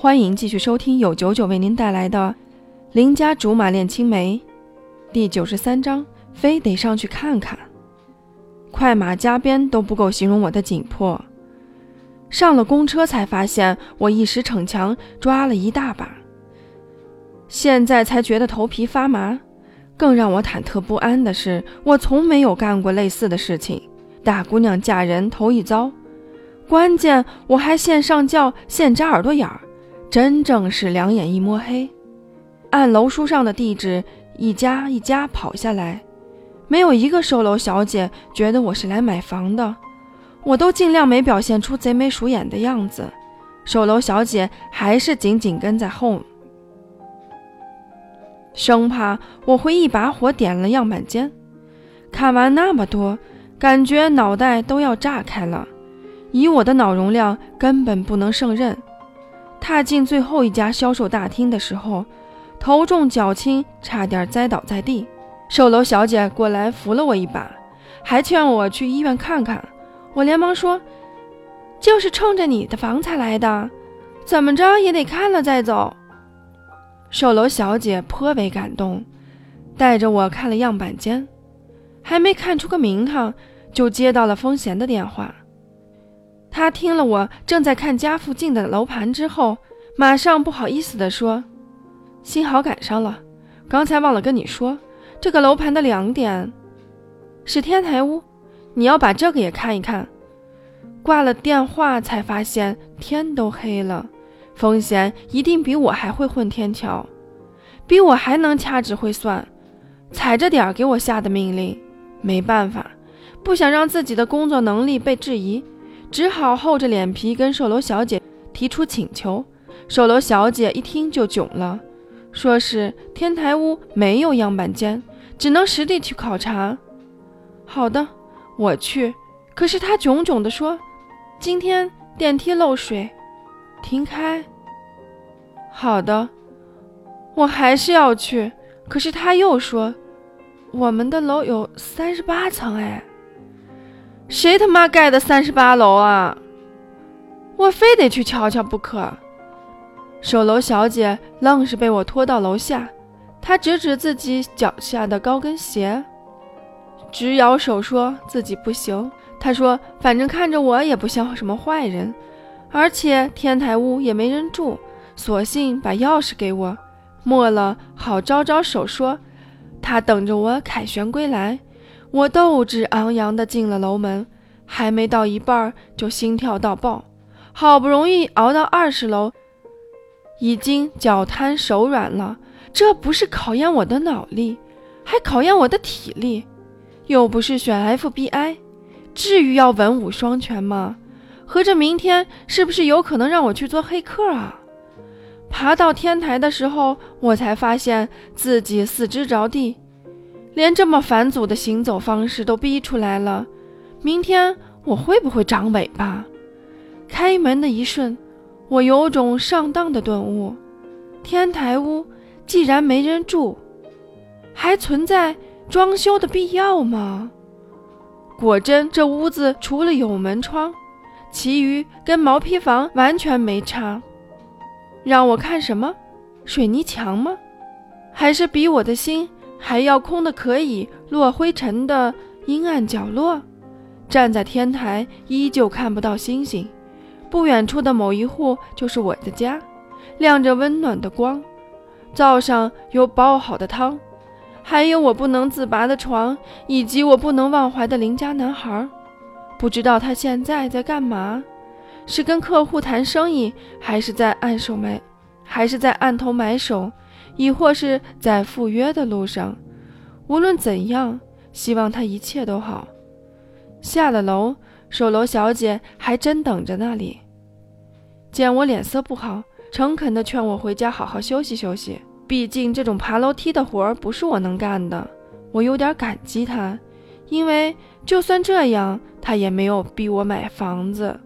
欢迎继续收听由九九为您带来的《邻家竹马恋青梅》第九十三章，非得上去看看。快马加鞭都不够形容我的紧迫。上了公车才发现，我一时逞强抓了一大把，现在才觉得头皮发麻。更让我忐忑不安的是，我从没有干过类似的事情，大姑娘嫁人头一遭，关键我还现上轿现扎耳朵眼儿，真正是两眼一摸黑。按楼书上的地址一家一家跑下来，没有一个售楼小姐觉得我是来买房的，我都尽量没表现出贼眉鼠眼的样子，售楼小姐还是紧紧跟在后。生怕我会一把火点了样板间。看完那么多，感觉脑袋都要炸开了。以我的脑容量，根本不能胜任。踏进最后一家销售大厅的时候，头重脚轻，差点栽倒在地。售楼小姐过来扶了我一把，还劝我去医院看看。我连忙说：“就是冲着你的房才来的，怎么着也得看了再走。”售楼小姐颇为感动，带着我看了样板间，还没看出个名堂，就接到了风贤的电话。他听了我正在看家附近的楼盘之后，马上不好意思地说：“幸好赶上了，刚才忘了跟你说，这个楼盘的两点是天台屋，你要把这个也看一看。”挂了电话才发现天都黑了。风贤一定比我还会混天桥，比我还能掐指会算，踩着点儿给我下的命令。没办法，不想让自己的工作能力被质疑，只好厚着脸皮跟售楼小姐提出请求。售楼小姐一听就囧了，说是天台屋没有样板间，只能实地去考察。好的，我去。可是她囧囧地说，今天电梯漏水。停开。好的，我还是要去。可是他又说，我们的楼有三十八层，哎，谁他妈盖的三十八楼啊？我非得去瞧瞧不可。守楼小姐愣是被我拖到楼下，她指指自己脚下的高跟鞋，直摇手说自己不行。她说，反正看着我也不像什么坏人。而且天台屋也没人住，索性把钥匙给我，末了好招招手说，他等着我凯旋归来。我斗志昂扬地进了楼门，还没到一半就心跳到爆，好不容易熬到二十楼，已经脚瘫手软了。这不是考验我的脑力，还考验我的体力，又不是选 FBI，至于要文武双全吗？合着明天是不是有可能让我去做黑客啊？爬到天台的时候，我才发现自己四肢着地，连这么返祖的行走方式都逼出来了。明天我会不会长尾巴？开门的一瞬，我有种上当的顿悟：天台屋既然没人住，还存在装修的必要吗？果真，这屋子除了有门窗。其余跟毛坯房完全没差，让我看什么？水泥墙吗？还是比我的心还要空的可以落灰尘的阴暗角落？站在天台依旧看不到星星，不远处的某一户就是我的家，亮着温暖的光，灶上有煲好的汤，还有我不能自拔的床，以及我不能忘怀的邻家男孩。不知道他现在在干嘛，是跟客户谈生意，还是在暗手买，还是在暗头买手，亦或是在赴约的路上。无论怎样，希望他一切都好。下了楼，售楼小姐还真等着那里。见我脸色不好，诚恳地劝我回家好好休息休息。毕竟这种爬楼梯的活儿不是我能干的。我有点感激他，因为就算这样。他也没有逼我买房子。